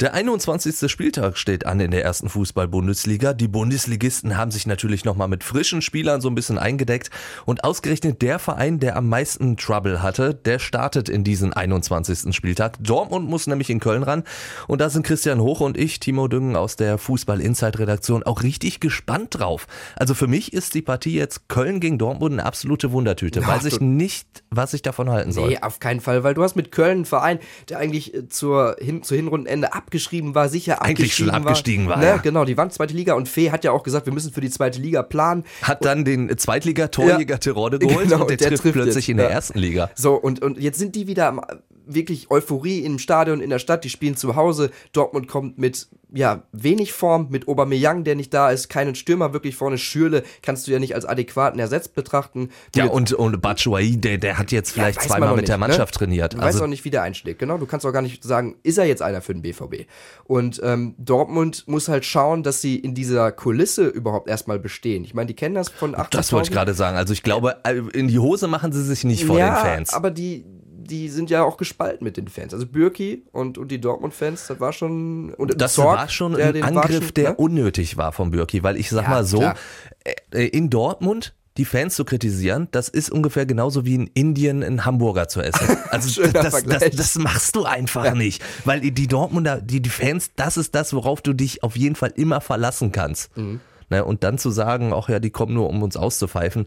Der 21. Spieltag steht an in der ersten Fußball-Bundesliga. Die Bundesligisten haben sich natürlich nochmal mit frischen Spielern so ein bisschen eingedeckt. Und ausgerechnet der Verein, der am meisten Trouble hatte, der startet in diesen 21. Spieltag. Dortmund muss nämlich in Köln ran. Und da sind Christian Hoch und ich, Timo Düngen aus der Fußball-Inside-Redaktion, auch richtig gespannt drauf. Also für mich ist die Partie jetzt Köln gegen Dortmund eine absolute Wundertüte. Ach, Weiß ich nicht, was ich davon halten soll. Nee, auf keinen Fall, weil du hast mit Köln einen Verein, der eigentlich äh, zur, hin, zur Hinrundenende ab abgeschrieben war, sicher Eigentlich schon abgestiegen war. war ne? ja. Genau, die waren zweite Liga und Fee hat ja auch gesagt, wir müssen für die zweite Liga planen. Hat dann den Zweitliga-Torjäger ja, Terode geholt genau, und der, der trifft, trifft plötzlich jetzt. in der ja. ersten Liga. So, und, und jetzt sind die wieder am wirklich Euphorie im Stadion, in der Stadt. Die spielen zu Hause. Dortmund kommt mit ja, wenig Form, mit Aubameyang, der nicht da ist, keinen Stürmer wirklich vorne. Schürle kannst du ja nicht als adäquaten Ersatz betrachten. Ja, und, und Batshuayi, der, der hat jetzt vielleicht ja, zweimal mit nicht, der ne? Mannschaft ne? trainiert. Du also weißt auch nicht, wie der einschlägt. Genau, du kannst auch gar nicht sagen, ist er jetzt einer für den BVB? Und ähm, Dortmund muss halt schauen, dass sie in dieser Kulisse überhaupt erstmal bestehen. Ich meine, die kennen das von 80 Das wollte ich gerade sagen. Also ich glaube, äh, in die Hose machen sie sich nicht vor ja, den Fans. aber die die sind ja auch gespalten mit den Fans. Also Bürki und, und die Dortmund-Fans, das war schon. Und das Zorg, war schon ein Angriff, Watschen, der ne? unnötig war von Bürki, weil ich sag ja, mal so, klar. Äh, in Dortmund die Fans zu kritisieren, das ist ungefähr genauso wie in Indien einen Hamburger zu essen. Also das, das, das, machst du einfach ja. nicht. Weil die Dortmunder, die, die Fans, das ist das, worauf du dich auf jeden Fall immer verlassen kannst. Mhm. Ne, und dann zu sagen, ach ja, die kommen nur, um uns auszupfeifen.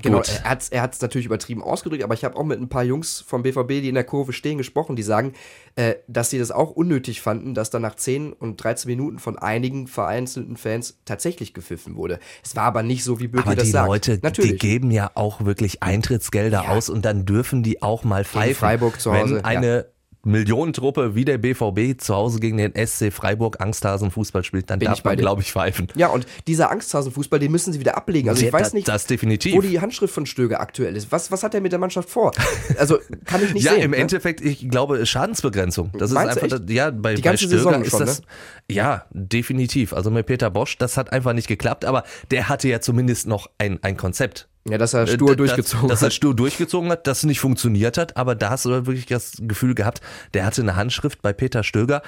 Genau, Gut. er hat es er hat's natürlich übertrieben ausgedrückt, aber ich habe auch mit ein paar Jungs vom BVB, die in der Kurve stehen, gesprochen, die sagen, äh, dass sie das auch unnötig fanden, dass dann nach 10 und 13 Minuten von einigen vereinzelten Fans tatsächlich gepfiffen wurde. Es war aber nicht so, wie Bürger das sagt. Aber die Leute, natürlich. die geben ja auch wirklich Eintrittsgelder ja. aus und dann dürfen die auch mal pfeifen. In Freiburg zu Hause. Wenn eine ja Millionentruppe wie der BVB zu Hause gegen den SC Freiburg Angsthasen-Fußball spielt, dann Bin darf man, glaube ich, pfeifen. Ja, und dieser Angsthasen-Fußball, den müssen sie wieder ablegen. Also ich weiß nicht, das definitiv. wo die Handschrift von Stöger aktuell ist. Was, was hat er mit der Mannschaft vor? Also kann ich nicht ja, sehen. Ja, im ne? Endeffekt, ich glaube, Schadensbegrenzung. Das Meinst ist einfach, das, ja, bei, die ganze bei Stöger Saison ist schon, das, ne? ja, definitiv. Also mit Peter Bosch, das hat einfach nicht geklappt, aber der hatte ja zumindest noch ein, ein Konzept. Ja, dass er äh, stur durchgezogen dass, hat. Dass er stur durchgezogen hat, das nicht funktioniert hat, aber da hast du wirklich das Gefühl gehabt, der hatte eine Handschrift bei Peter Stöger.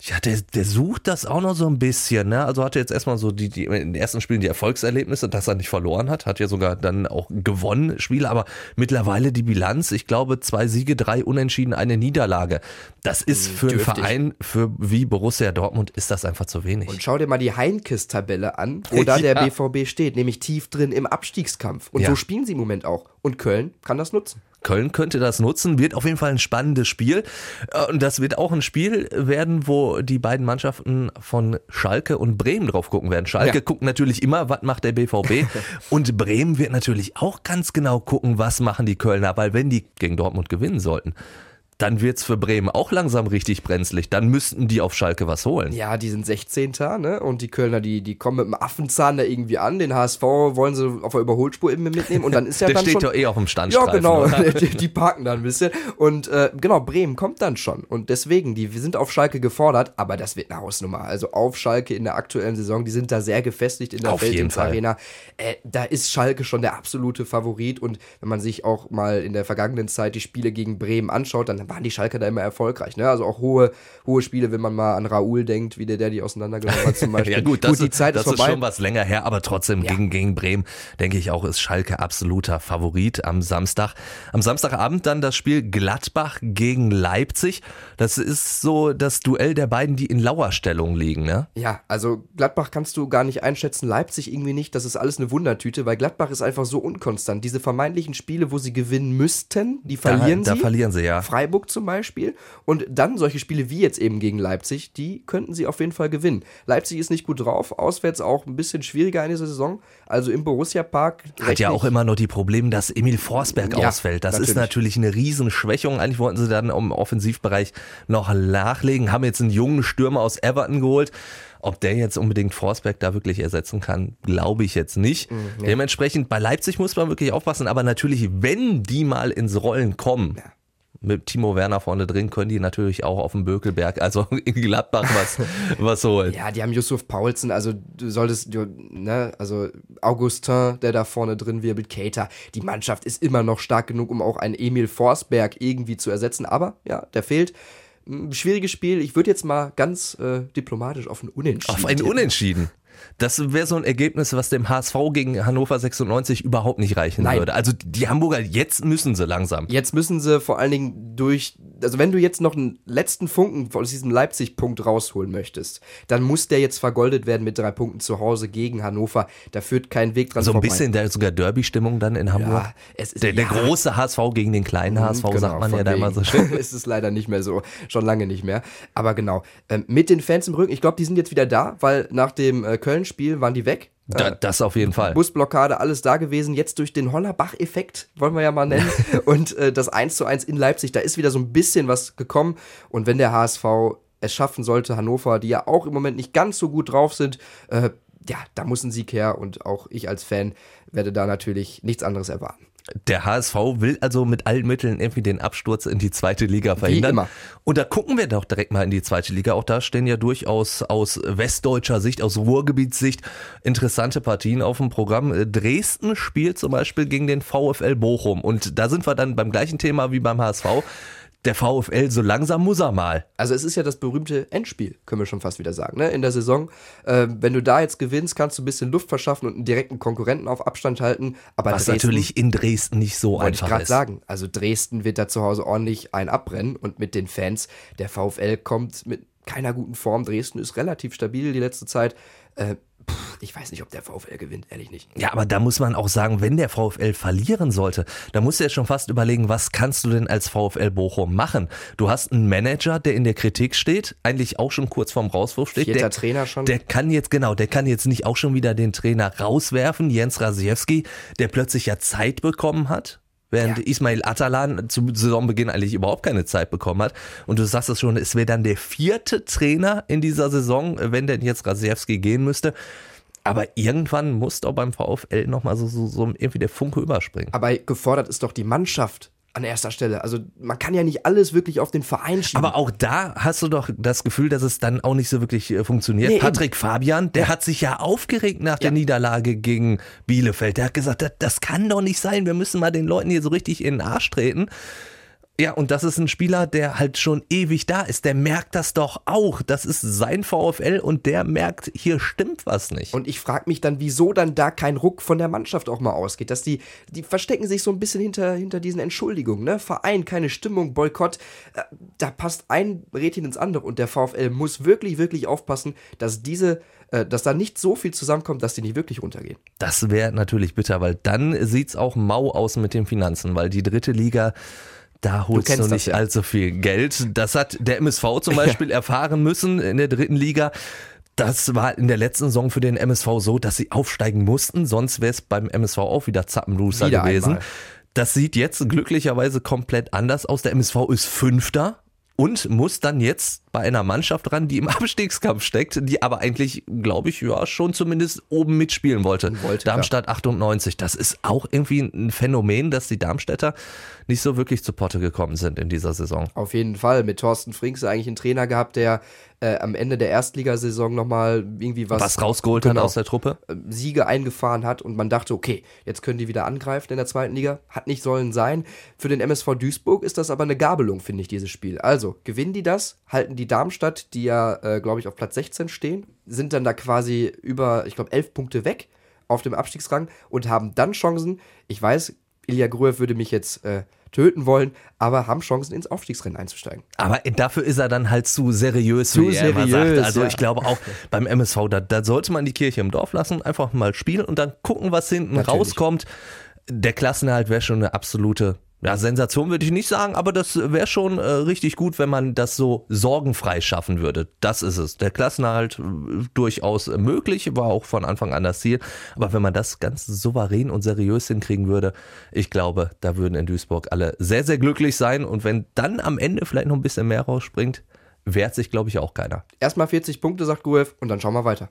Ja, der, der sucht das auch noch so ein bisschen, ne? Also hatte jetzt erstmal so die, die in den ersten Spielen die Erfolgserlebnisse, dass er nicht verloren hat, hat ja sogar dann auch gewonnen Spiele, aber mittlerweile die Bilanz, ich glaube, zwei Siege, drei Unentschieden, eine Niederlage. Das ist für Dürftig. einen Verein, für wie Borussia Dortmund, ist das einfach zu wenig. Und schau dir mal die Heinkes-Tabelle an, wo da der BVB steht, nämlich tief drin im Abstiegskampf. Und ja. so spielen sie im Moment auch. Und Köln kann das nutzen. Köln könnte das nutzen, wird auf jeden Fall ein spannendes Spiel. Äh, und das wird auch ein Spiel werden, wo die beiden Mannschaften von Schalke und Bremen drauf gucken werden. Schalke ja. guckt natürlich immer, was macht der BVB. und Bremen wird natürlich auch ganz genau gucken, was machen die Kölner, weil wenn die gegen Dortmund gewinnen sollten, dann wird's für Bremen auch langsam richtig brenzlig. Dann müssten die auf Schalke was holen. Ja, die sind 16. Ne? Und die Kölner, die, die kommen mit dem Affenzahn da irgendwie an. Den HSV wollen sie auf der Überholspur eben mitnehmen. Und dann ist ja der dann steht schon, doch eh auf dem Standstreifen. Ja, genau. die, die, parken da ein bisschen. Und äh, genau, Bremen kommt dann schon. Und deswegen, die sind auf Schalke gefordert, aber das wird eine Hausnummer. Also auf Schalke in der aktuellen Saison, die sind da sehr gefestigt in der auf Arena. Äh, da ist Schalke schon der absolute Favorit. Und wenn man sich auch mal in der vergangenen Zeit die Spiele gegen Bremen anschaut, dann waren die Schalke da immer erfolgreich. Ne? Also auch hohe, hohe Spiele, wenn man mal an Raoul denkt, wie der, der die auseinandergenommen hat zum Beispiel. ja gut, das, gut, die Zeit das ist, ist schon was länger her, aber trotzdem ja. gegen, gegen Bremen, denke ich auch, ist Schalke absoluter Favorit am Samstag. Am Samstagabend dann das Spiel Gladbach gegen Leipzig. Das ist so das Duell der beiden, die in Lauerstellung liegen. Ne? Ja, also Gladbach kannst du gar nicht einschätzen, Leipzig irgendwie nicht. Das ist alles eine Wundertüte, weil Gladbach ist einfach so unkonstant. Diese vermeintlichen Spiele, wo sie gewinnen müssten, die verlieren da, sie. Da verlieren sie, ja. Freiburg zum Beispiel. Beispiel. Und dann solche Spiele wie jetzt eben gegen Leipzig, die könnten sie auf jeden Fall gewinnen. Leipzig ist nicht gut drauf, auswärts auch ein bisschen schwieriger in dieser Saison. Also im Borussia Park. Hat ja auch immer noch die Probleme, dass Emil Forsberg ja, ausfällt. Das natürlich. ist natürlich eine Riesenschwächung. Eigentlich wollten sie dann im Offensivbereich noch nachlegen, haben jetzt einen jungen Stürmer aus Everton geholt. Ob der jetzt unbedingt Forsberg da wirklich ersetzen kann, glaube ich jetzt nicht. Mhm, ja. Dementsprechend bei Leipzig muss man wirklich aufpassen, aber natürlich, wenn die mal ins Rollen kommen, ja mit Timo Werner vorne drin können die natürlich auch auf dem Bökelberg, also in Gladbach was, was holen. Ja, die haben Yusuf Paulsen, also du solltest, du, ne, also Augustin, der da vorne drin wirbelt, Cater. Die Mannschaft ist immer noch stark genug, um auch einen Emil Forsberg irgendwie zu ersetzen, aber ja, der fehlt. schwieriges Spiel. Ich würde jetzt mal ganz äh, diplomatisch auf ein Unentschieden. Auf ein Unentschieden. Das wäre so ein Ergebnis, was dem HSV gegen Hannover 96 überhaupt nicht reichen Nein. würde. Also die Hamburger, jetzt müssen sie langsam. Jetzt müssen sie vor allen Dingen durch, also wenn du jetzt noch einen letzten Funken aus diesem Leipzig-Punkt rausholen möchtest, dann muss der jetzt vergoldet werden mit drei Punkten zu Hause gegen Hannover. Da führt kein Weg dran So ein vorbei. bisschen der, sogar Derby-Stimmung dann in Hamburg. Ja, es ist, der, der ja. große HSV gegen den kleinen HSV, genau, sagt man ja da immer so schön. ist es leider nicht mehr so, schon lange nicht mehr. Aber genau, ähm, mit den Fans im Rücken, ich glaube, die sind jetzt wieder da, weil nach dem äh, Köln-Spiel waren die weg. Da, äh, das auf jeden Fall. Busblockade, alles da gewesen. Jetzt durch den Hollerbach-Effekt, wollen wir ja mal nennen. und äh, das 1 zu 1 in Leipzig, da ist wieder so ein bisschen was gekommen. Und wenn der HSV es schaffen sollte, Hannover, die ja auch im Moment nicht ganz so gut drauf sind, äh, ja, da muss ein Sieg her. Und auch ich als Fan werde da natürlich nichts anderes erwarten. Der HSV will also mit allen Mitteln irgendwie den Absturz in die zweite Liga verhindern. Wie immer. Und da gucken wir doch direkt mal in die zweite Liga. Auch da stehen ja durchaus aus westdeutscher Sicht, aus Ruhrgebietssicht interessante Partien auf dem Programm. Dresden spielt zum Beispiel gegen den VfL Bochum. Und da sind wir dann beim gleichen Thema wie beim HSV der VfL, so langsam muss er mal. Also es ist ja das berühmte Endspiel, können wir schon fast wieder sagen, ne? in der Saison. Äh, wenn du da jetzt gewinnst, kannst du ein bisschen Luft verschaffen und einen direkten Konkurrenten auf Abstand halten. Aber Was Dresden, natürlich in Dresden nicht so einfach ist. Wollte ich gerade sagen. Also Dresden wird da zu Hause ordentlich ein abbrennen und mit den Fans, der VfL kommt mit keiner guten Form. Dresden ist relativ stabil die letzte Zeit. Äh, ich weiß nicht, ob der VfL gewinnt, ehrlich nicht. Ja, aber da muss man auch sagen, wenn der VfL verlieren sollte, da musst du jetzt schon fast überlegen, was kannst du denn als VfL Bochum machen? Du hast einen Manager, der in der Kritik steht, eigentlich auch schon kurz vorm Rauswurf steht. Vierter der, Trainer schon. Der kann jetzt, genau, der kann jetzt nicht auch schon wieder den Trainer rauswerfen, Jens Rasiewski, der plötzlich ja Zeit bekommen hat während ja. Ismail Atalan zu Saisonbeginn eigentlich überhaupt keine Zeit bekommen hat. Und du sagst es schon, es wäre dann der vierte Trainer in dieser Saison, wenn denn jetzt Rasiewski gehen müsste. Aber irgendwann muss doch beim VfL nochmal so, so, so irgendwie der Funke überspringen. Aber gefordert ist doch die Mannschaft an erster Stelle. Also man kann ja nicht alles wirklich auf den Verein schieben. Aber auch da hast du doch das Gefühl, dass es dann auch nicht so wirklich äh, funktioniert. Nee, Patrick eben. Fabian, der ja. hat sich ja aufgeregt nach der Niederlage gegen Bielefeld. Der hat gesagt, das, das kann doch nicht sein. Wir müssen mal den Leuten hier so richtig in den Arsch treten. Ja, und das ist ein Spieler, der halt schon ewig da ist. Der merkt das doch auch. Das ist sein VfL und der merkt, hier stimmt was nicht. Und ich frage mich dann, wieso dann da kein Ruck von der Mannschaft auch mal ausgeht. Dass die, die verstecken sich so ein bisschen hinter, hinter diesen Entschuldigungen. Ne? Verein, keine Stimmung, Boykott. Äh, da passt ein Rädchen ins andere und der VfL muss wirklich, wirklich aufpassen, dass diese äh, dass da nicht so viel zusammenkommt, dass die nicht wirklich runtergehen. Das wäre natürlich bitter, weil dann sieht es auch mau aus mit den Finanzen, weil die dritte Liga da holst du, du nicht ja. allzu viel Geld. Das hat der MSV zum Beispiel erfahren müssen in der dritten Liga. Das war in der letzten Saison für den MSV so, dass sie aufsteigen mussten, sonst wäre es beim MSV auch wieder Zappenloser wieder gewesen. Einmal. Das sieht jetzt glücklicherweise komplett anders aus. Der MSV ist Fünfter und muss dann jetzt bei einer Mannschaft ran, die im Abstiegskampf steckt, die aber eigentlich, glaube ich, ja, schon zumindest oben mitspielen wollte. wollte Darmstadt ja. 98. Das ist auch irgendwie ein Phänomen, dass die Darmstädter nicht so wirklich zu Potte gekommen sind in dieser Saison. Auf jeden Fall. Mit Thorsten Frings eigentlich einen Trainer gehabt, der äh, am Ende der Erstligasaison nochmal irgendwie was, was rausgeholt genau, hat aus der Truppe. Äh, Siege eingefahren hat und man dachte, okay, jetzt können die wieder angreifen in der zweiten Liga. Hat nicht sollen sein. Für den MSV Duisburg ist das aber eine Gabelung, finde ich, dieses Spiel. Also, gewinnen die das, halten die Darmstadt, die ja, äh, glaube ich, auf Platz 16 stehen, sind dann da quasi über, ich glaube, elf Punkte weg auf dem Abstiegsrang und haben dann Chancen. Ich weiß, Ilya Gruev würde mich jetzt äh, töten wollen, aber haben Chancen ins Aufstiegsrennen einzusteigen. Aber dafür ist er dann halt zu seriös, zu wie er seriös, immer sagt. Also ja. ich glaube auch beim MSV, da, da, sollte man die Kirche im Dorf lassen, einfach mal spielen und dann gucken, was hinten Natürlich. rauskommt. Der Klassenerhalt wäre schon eine absolute ja, Sensation würde ich nicht sagen, aber das wäre schon äh, richtig gut, wenn man das so sorgenfrei schaffen würde. Das ist es. Der Klassenerhalt äh, durchaus möglich, war auch von Anfang an das Ziel. Aber wenn man das ganz souverän und seriös hinkriegen würde, ich glaube, da würden in Duisburg alle sehr, sehr glücklich sein. Und wenn dann am Ende vielleicht noch ein bisschen mehr rausspringt, wehrt sich, glaube ich, auch keiner. Erstmal 40 Punkte, sagt Guev, und dann schauen wir weiter.